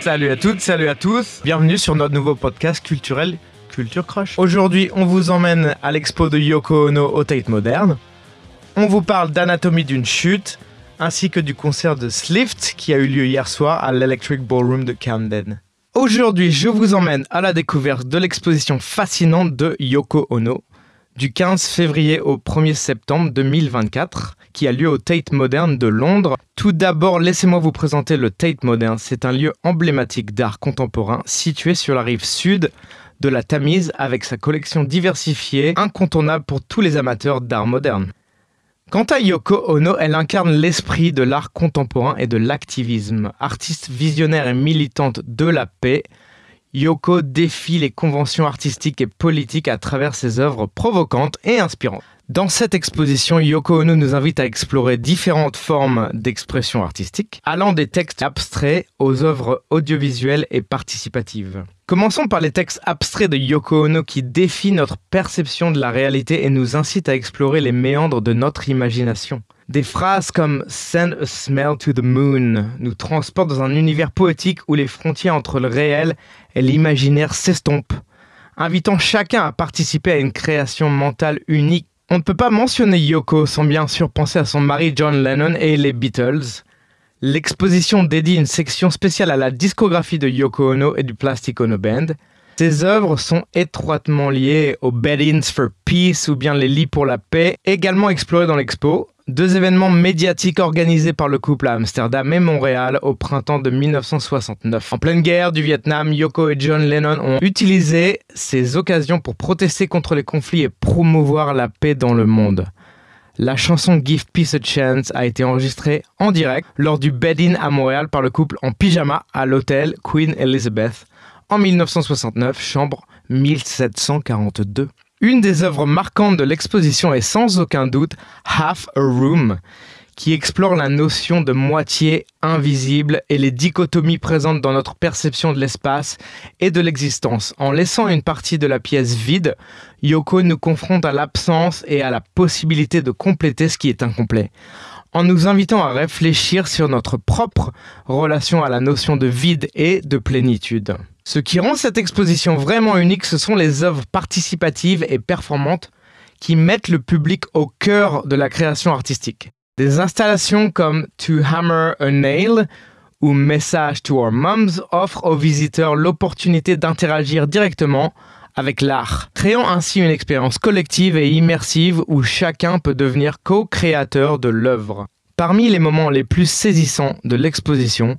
Salut à toutes, salut à tous. Bienvenue sur notre nouveau podcast culturel Culture Crush. Aujourd'hui, on vous emmène à l'expo de Yoko Ono au Tate Moderne. On vous parle d'anatomie d'une chute, ainsi que du concert de Slift qui a eu lieu hier soir à l'Electric Ballroom de Camden. Aujourd'hui, je vous emmène à la découverte de l'exposition fascinante de Yoko Ono du 15 février au 1er septembre 2024 qui a lieu au Tate Modern de Londres. Tout d'abord, laissez-moi vous présenter le Tate Modern. C'est un lieu emblématique d'art contemporain situé sur la rive sud de la Tamise avec sa collection diversifiée, incontournable pour tous les amateurs d'art moderne. Quant à Yoko Ono, elle incarne l'esprit de l'art contemporain et de l'activisme. Artiste visionnaire et militante de la paix, Yoko défie les conventions artistiques et politiques à travers ses œuvres provocantes et inspirantes. Dans cette exposition, Yoko Ono nous invite à explorer différentes formes d'expression artistique, allant des textes abstraits aux œuvres audiovisuelles et participatives. Commençons par les textes abstraits de Yoko Ono qui défient notre perception de la réalité et nous incitent à explorer les méandres de notre imagination. Des phrases comme Send a smell to the moon nous transportent dans un univers poétique où les frontières entre le réel et l'imaginaire s'estompent, invitant chacun à participer à une création mentale unique on ne peut pas mentionner Yoko sans bien sûr penser à son mari John Lennon et les Beatles. L'exposition dédie une section spéciale à la discographie de Yoko Ono et du Plastic Ono Band. Ses œuvres sont étroitement liées aux Bed-ins for Peace ou bien les lits pour la paix, également explorés dans l'expo. Deux événements médiatiques organisés par le couple à Amsterdam et Montréal au printemps de 1969. En pleine guerre du Vietnam, Yoko et John Lennon ont utilisé ces occasions pour protester contre les conflits et promouvoir la paix dans le monde. La chanson Give Peace a Chance a été enregistrée en direct lors du bed-in à Montréal par le couple en pyjama à l'hôtel Queen Elizabeth en 1969, chambre 1742. Une des œuvres marquantes de l'exposition est sans aucun doute Half a Room, qui explore la notion de moitié invisible et les dichotomies présentes dans notre perception de l'espace et de l'existence. En laissant une partie de la pièce vide, Yoko nous confronte à l'absence et à la possibilité de compléter ce qui est incomplet en nous invitant à réfléchir sur notre propre relation à la notion de vide et de plénitude. Ce qui rend cette exposition vraiment unique, ce sont les œuvres participatives et performantes qui mettent le public au cœur de la création artistique. Des installations comme To Hammer a Nail ou Message to Our Moms offrent aux visiteurs l'opportunité d'interagir directement avec l'art, créant ainsi une expérience collective et immersive où chacun peut devenir co-créateur de l'œuvre. Parmi les moments les plus saisissants de l'exposition,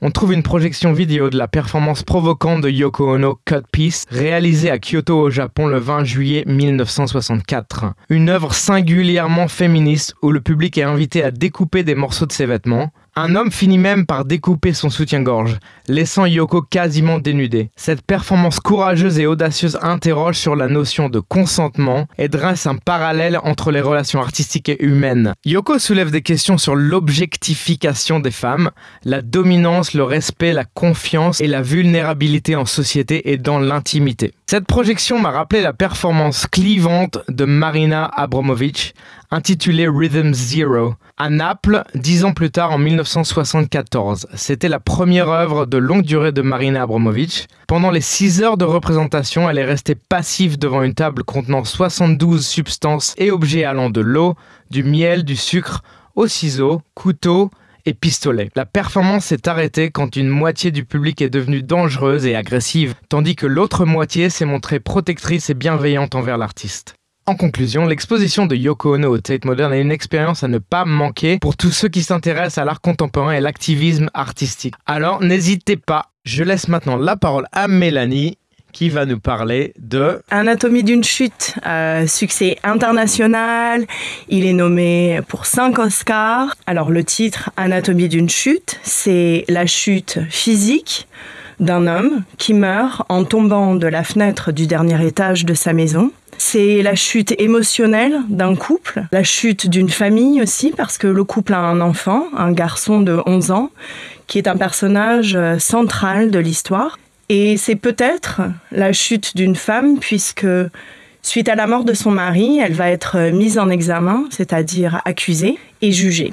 on trouve une projection vidéo de la performance provocante de Yoko Ono Cut Piece, réalisée à Kyoto au Japon le 20 juillet 1964. Une œuvre singulièrement féministe où le public est invité à découper des morceaux de ses vêtements, un homme finit même par découper son soutien-gorge, laissant Yoko quasiment dénudée. Cette performance courageuse et audacieuse interroge sur la notion de consentement et dresse un parallèle entre les relations artistiques et humaines. Yoko soulève des questions sur l'objectification des femmes, la dominance, le respect, la confiance et la vulnérabilité en société et dans l'intimité. Cette projection m'a rappelé la performance clivante de Marina Abramovic, intitulée Rhythm Zero, à Naples, dix ans plus tard en 1974. C'était la première œuvre de longue durée de Marina Abramovic. Pendant les six heures de représentation, elle est restée passive devant une table contenant 72 substances et objets allant de l'eau, du miel, du sucre, au ciseaux, couteau, et pistolet. La performance s'est arrêtée quand une moitié du public est devenue dangereuse et agressive, tandis que l'autre moitié s'est montrée protectrice et bienveillante envers l'artiste. En conclusion, l'exposition de Yoko Ono au Tate Modern est une expérience à ne pas manquer pour tous ceux qui s'intéressent à l'art contemporain et l'activisme artistique. Alors n'hésitez pas, je laisse maintenant la parole à Mélanie qui va nous parler de Anatomie d'une chute, euh, succès international. Il est nommé pour cinq Oscars. Alors le titre Anatomie d'une chute, c'est la chute physique d'un homme qui meurt en tombant de la fenêtre du dernier étage de sa maison. C'est la chute émotionnelle d'un couple, la chute d'une famille aussi, parce que le couple a un enfant, un garçon de 11 ans, qui est un personnage euh, central de l'histoire. Et c'est peut-être la chute d'une femme puisque suite à la mort de son mari, elle va être mise en examen, c'est-à-dire accusée et jugée.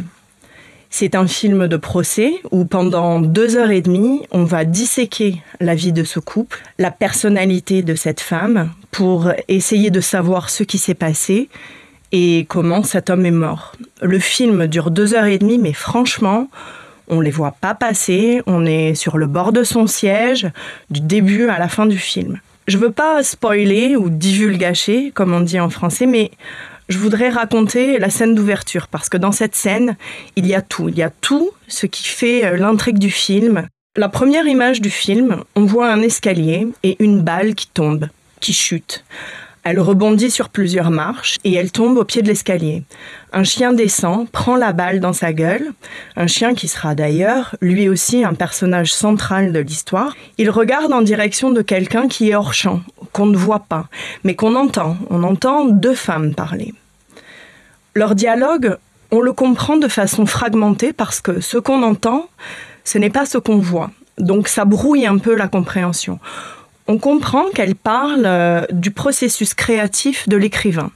C'est un film de procès où pendant deux heures et demie, on va disséquer la vie de ce couple, la personnalité de cette femme, pour essayer de savoir ce qui s'est passé et comment cet homme est mort. Le film dure deux heures et demie, mais franchement, on les voit pas passer, on est sur le bord de son siège, du début à la fin du film. Je veux pas spoiler ou divulgacher, comme on dit en français, mais je voudrais raconter la scène d'ouverture parce que dans cette scène, il y a tout. Il y a tout ce qui fait euh, l'intrigue du film. La première image du film, on voit un escalier et une balle qui tombe, qui chute. Elle rebondit sur plusieurs marches et elle tombe au pied de l'escalier. Un chien descend, prend la balle dans sa gueule, un chien qui sera d'ailleurs lui aussi un personnage central de l'histoire. Il regarde en direction de quelqu'un qui est hors champ, qu'on ne voit pas, mais qu'on entend. On entend deux femmes parler. Leur dialogue, on le comprend de façon fragmentée parce que ce qu'on entend, ce n'est pas ce qu'on voit. Donc ça brouille un peu la compréhension. On comprend qu'elle parle euh, du processus créatif de l'écrivain.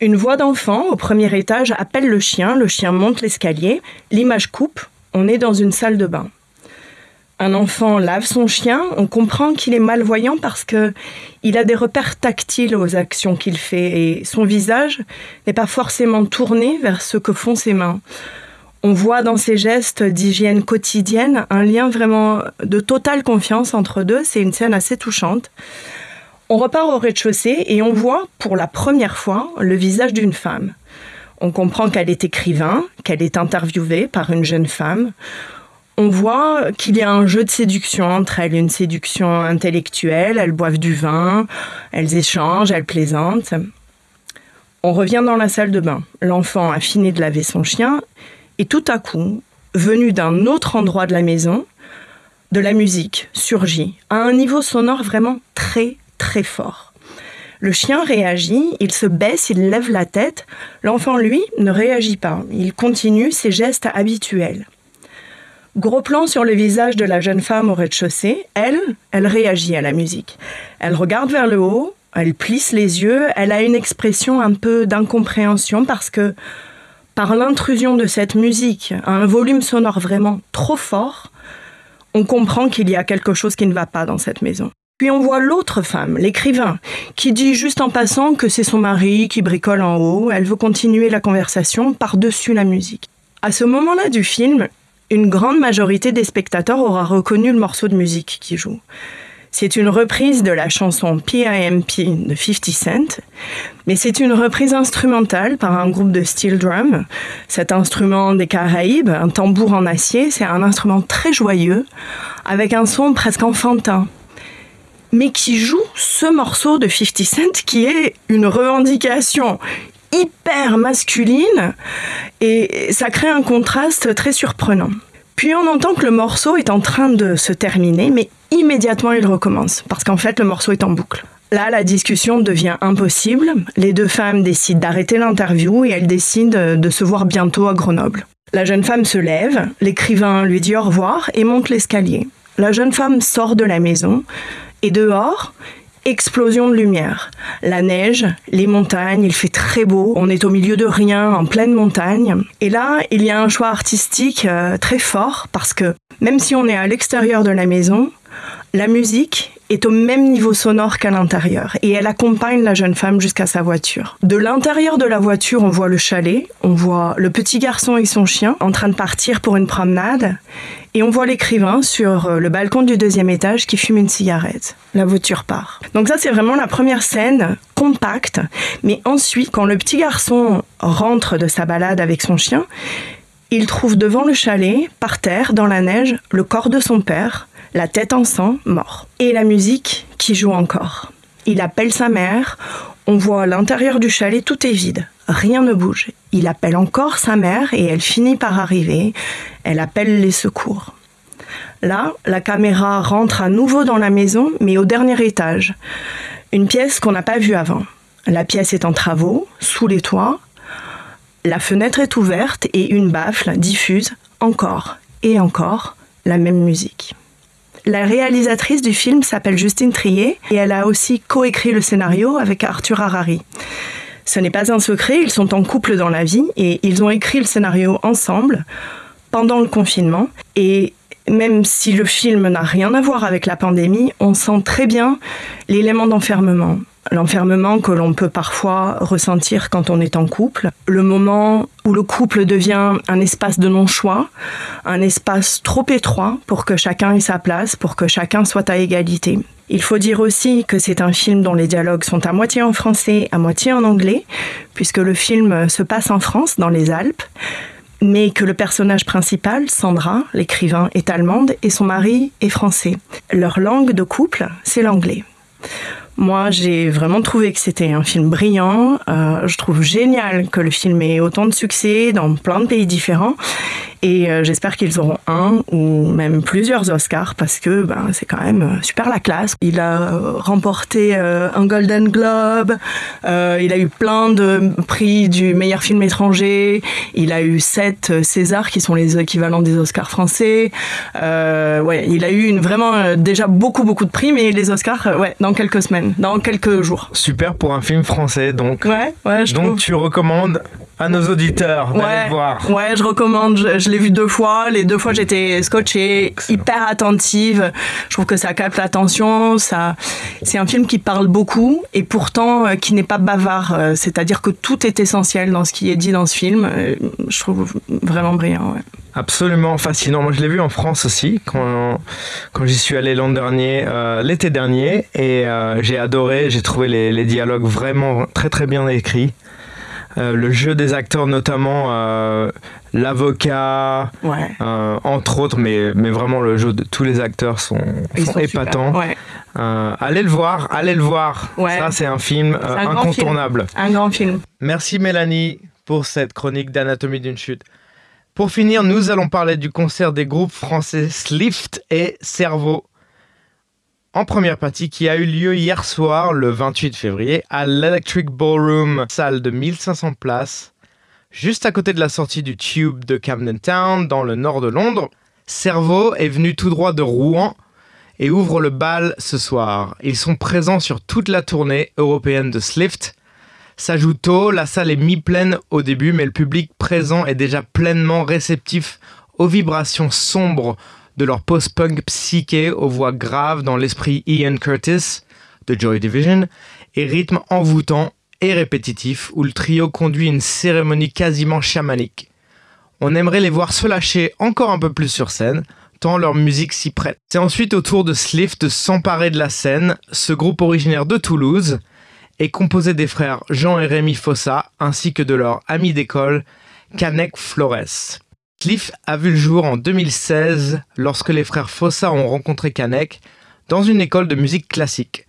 Une voix d'enfant au premier étage appelle le chien, le chien monte l'escalier, l'image coupe, on est dans une salle de bain un enfant lave son chien, on comprend qu'il est malvoyant parce que il a des repères tactiles aux actions qu'il fait et son visage n'est pas forcément tourné vers ce que font ses mains. On voit dans ses gestes d'hygiène quotidienne un lien vraiment de totale confiance entre deux. C'est une scène assez touchante. On repart au rez-de-chaussée et on voit pour la première fois le visage d'une femme. On comprend qu'elle est écrivain, qu'elle est interviewée par une jeune femme on voit qu'il y a un jeu de séduction entre elles, une séduction intellectuelle, elles boivent du vin, elles échangent, elles plaisantent. On revient dans la salle de bain. L'enfant a fini de laver son chien et tout à coup, venu d'un autre endroit de la maison, de la musique surgit à un niveau sonore vraiment très très fort. Le chien réagit, il se baisse, il lève la tête. L'enfant, lui, ne réagit pas. Il continue ses gestes habituels. Gros plan sur le visage de la jeune femme au rez-de-chaussée. Elle, elle réagit à la musique. Elle regarde vers le haut, elle plisse les yeux, elle a une expression un peu d'incompréhension parce que par l'intrusion de cette musique à un volume sonore vraiment trop fort, on comprend qu'il y a quelque chose qui ne va pas dans cette maison. Puis on voit l'autre femme, l'écrivain, qui dit juste en passant que c'est son mari qui bricole en haut. Elle veut continuer la conversation par-dessus la musique. À ce moment-là du film, une grande majorité des spectateurs aura reconnu le morceau de musique qui joue. C'est une reprise de la chanson PIMP de 50 Cent, mais c'est une reprise instrumentale par un groupe de steel drum. Cet instrument des Caraïbes, un tambour en acier, c'est un instrument très joyeux, avec un son presque enfantin, mais qui joue ce morceau de 50 Cent qui est une revendication hyper masculine et ça crée un contraste très surprenant. Puis on entend que le morceau est en train de se terminer, mais immédiatement il recommence, parce qu'en fait le morceau est en boucle. Là, la discussion devient impossible. Les deux femmes décident d'arrêter l'interview et elles décident de se voir bientôt à Grenoble. La jeune femme se lève, l'écrivain lui dit au revoir et monte l'escalier. La jeune femme sort de la maison et dehors, explosion de lumière. La neige, les montagnes, il fait très beau, on est au milieu de rien, en pleine montagne. Et là, il y a un choix artistique euh, très fort parce que même si on est à l'extérieur de la maison, la musique est au même niveau sonore qu'à l'intérieur et elle accompagne la jeune femme jusqu'à sa voiture. De l'intérieur de la voiture, on voit le chalet, on voit le petit garçon et son chien en train de partir pour une promenade et on voit l'écrivain sur euh, le balcon du deuxième étage qui fume une cigarette. La voiture part. Donc ça c'est vraiment la première scène compacte, mais ensuite quand le petit garçon rentre de sa balade avec son chien, il trouve devant le chalet, par terre, dans la neige, le corps de son père, la tête en sang, mort. Et la musique qui joue encore. Il appelle sa mère, on voit à l'intérieur du chalet, tout est vide, rien ne bouge. Il appelle encore sa mère et elle finit par arriver, elle appelle les secours. Là, la caméra rentre à nouveau dans la maison, mais au dernier étage. Une pièce qu'on n'a pas vue avant. La pièce est en travaux, sous les toits. La fenêtre est ouverte et une baffle diffuse encore et encore la même musique. La réalisatrice du film s'appelle Justine Trier et elle a aussi coécrit le scénario avec Arthur Harari. Ce n'est pas un secret, ils sont en couple dans la vie et ils ont écrit le scénario ensemble pendant le confinement. Et même si le film n'a rien à voir avec la pandémie, on sent très bien l'élément d'enfermement. L'enfermement que l'on peut parfois ressentir quand on est en couple. Le moment où le couple devient un espace de non-choix, un espace trop étroit pour que chacun ait sa place, pour que chacun soit à égalité. Il faut dire aussi que c'est un film dont les dialogues sont à moitié en français, à moitié en anglais, puisque le film se passe en France, dans les Alpes mais que le personnage principal, Sandra, l'écrivain, est allemande et son mari est français. Leur langue de couple, c'est l'anglais. Moi, j'ai vraiment trouvé que c'était un film brillant. Euh, je trouve génial que le film ait autant de succès dans plein de pays différents. Et euh, j'espère qu'ils auront un ou même plusieurs Oscars parce que ben, c'est quand même euh, super la classe. Il a remporté un Golden Globe, il a eu plein de prix du meilleur film étranger, il a eu sept Césars qui sont les équivalents des Oscars français. ouais, il a eu vraiment déjà beaucoup beaucoup de prix, mais les Oscars, ouais, dans quelques semaines, dans quelques jours. Super pour un film français, donc. Ouais, ouais, je Donc tu recommandes à nos auditeurs d'aller ouais, le voir. Ouais, je recommande. Je, je l'ai vu deux fois. Les deux fois, j'étais scotchée, Excellent. hyper attentive. Je trouve que ça capte l'attention. Ça, c'est un film qui parle beaucoup et pourtant euh, qui n'est pas bavard. Euh, C'est-à-dire que tout est essentiel dans ce qui est dit dans ce film. Euh, Je trouve vraiment brillant. Ouais. Absolument fascinant. Moi, je l'ai vu en France aussi quand, quand j'y suis allé l'an dernier, euh, l'été dernier, et euh, j'ai adoré. J'ai trouvé les, les dialogues vraiment très très bien écrits. Euh, le jeu des acteurs, notamment euh, l'avocat, Ouais. euh, entre autres, mais, mais vraiment le jeu de tous les acteurs sont, épatants. Ouais. Allez le voir, allez le voir. Ouais. Ça, c'est un film grand incontournable. Un grand film. Merci Mélanie pour cette chronique d'Anatomie d'une chute. Pour finir, nous allons parler du concert des groupes français Slift et Cerveau. En première partie, qui a eu lieu hier soir, le 28 février, à l'Electric Ballroom, salle de 1500 places, juste à côté de la sortie du Tube de Camden Town, dans le nord de Londres. Cerveau est venu tout droit de Rouen et ouvre le bal ce soir. Ils sont présents sur toute la tournée européenne de Slift. Ça joue tôt, la salle est mi-pleine au début, mais le public présent est déjà pleinement réceptif aux vibrations sombres de leur post-punk psyché aux voix graves dans l'esprit Ian Curtis de Joy Division et rythme envoûtant et répétitif où le trio conduit une cérémonie quasiment chamanique. On aimerait les voir se lâcher encore un peu plus sur scène, tant leur musique s'y prête. C'est ensuite au tour de Slift de s'emparer de la scène, ce groupe originaire de Toulouse est composé des frères Jean et Rémi Fossa ainsi que de leur ami d'école Canek Flores. Cliff a vu le jour en 2016 lorsque les frères Fossa ont rencontré Canek dans une école de musique classique.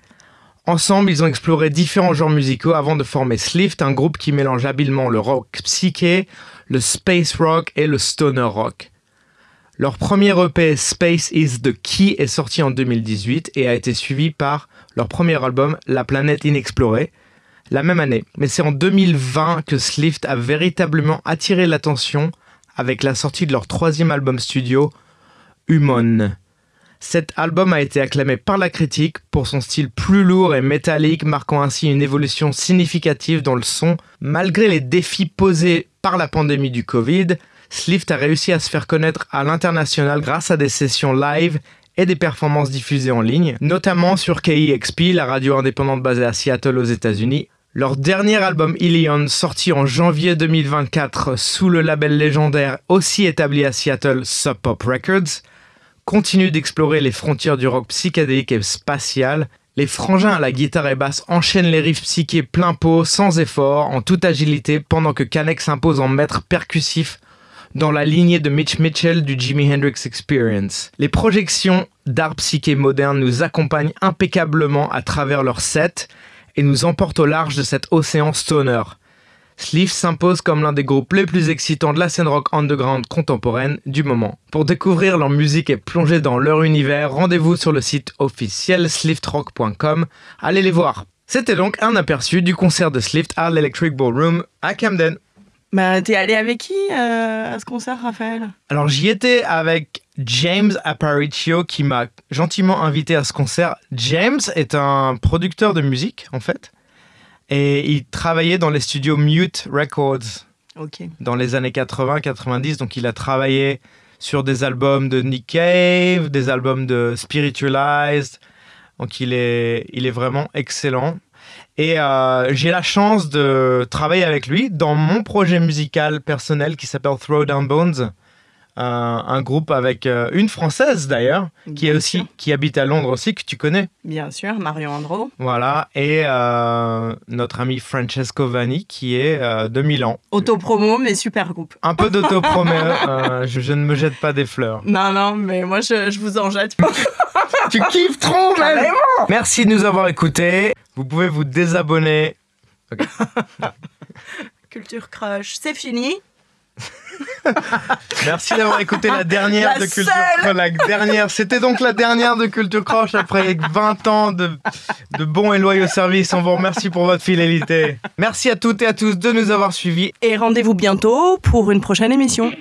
Ensemble, ils ont exploré différents genres musicaux avant de former Slift, un groupe qui mélange habilement le rock psyché, le space rock et le stoner rock. Leur premier EP Space is the Key est sorti en 2018 et a été suivi par leur premier album La planète inexplorée la même année. Mais c'est en 2020 que Slift a véritablement attiré l'attention avec la sortie de leur troisième album studio, Humon. Cet album a été acclamé par la critique pour son style plus lourd et métallique, marquant ainsi une évolution significative dans le son. Malgré les défis posés par la pandémie du Covid, Slift a réussi à se faire connaître à l'international grâce à des sessions live et des performances diffusées en ligne, notamment sur KEXP, la radio indépendante basée à Seattle aux États-Unis. Leur dernier album Ilion, sorti en janvier 2024 sous le label légendaire aussi établi à Seattle Sub Pop Records, continue d'explorer les frontières du rock psychédélique et spatial. Les frangins à la guitare et basse enchaînent les riffs psychés plein pot, sans effort, en toute agilité, pendant que Kanek s'impose en maître percussif dans la lignée de Mitch Mitchell du Jimi Hendrix Experience. Les projections d'art psyché moderne nous accompagnent impeccablement à travers leur set et nous emportent au large de cet océan stoner. Sleeve s'impose comme l'un des groupes les plus excitants de la scène rock underground contemporaine du moment. Pour découvrir leur musique et plonger dans leur univers, rendez-vous sur le site officiel sliftrock.com. Allez les voir. C'était donc un aperçu du concert de Slift à l'Electric Ballroom à Camden. Bah, t'es allé avec qui euh, à ce concert, Raphaël? Alors j'y étais avec James Aparicio qui m'a gentiment invité à ce concert. James est un producteur de musique en fait. Et il travaillait dans les studios Mute Records dans les années 80-90. Donc il a travaillé sur des albums de Nick Cave, des albums de Spiritualized. Donc il est, il est vraiment excellent. Et euh, j'ai la chance de travailler avec lui dans mon projet musical personnel qui s'appelle Throwdown Bones. Euh, un groupe avec euh, une française d'ailleurs, qui est aussi sûr. qui habite à Londres aussi, que tu connais. Bien sûr, Marion Andro. Voilà. Et euh, notre ami Francesco Vanni qui est euh, de Milan. Autopromo, mais super groupe. Un peu d'autopromo, euh, je, je ne me jette pas des fleurs. Non, non, mais moi, je, je vous en jette pas. Tu kiffes trop, même. Merci de nous avoir écoutés. Vous pouvez vous désabonner. Culture Crush, c'est fini. Merci d'avoir écouté la dernière La de Culture. Crush. La dernière. C'était donc la dernière de Culture Crush après 20 ans de, de bons et loyaux services. On vous remercie pour votre fidélité. Merci à toutes et à tous de nous avoir suivis. Et rendez-vous bientôt pour une prochaine émission.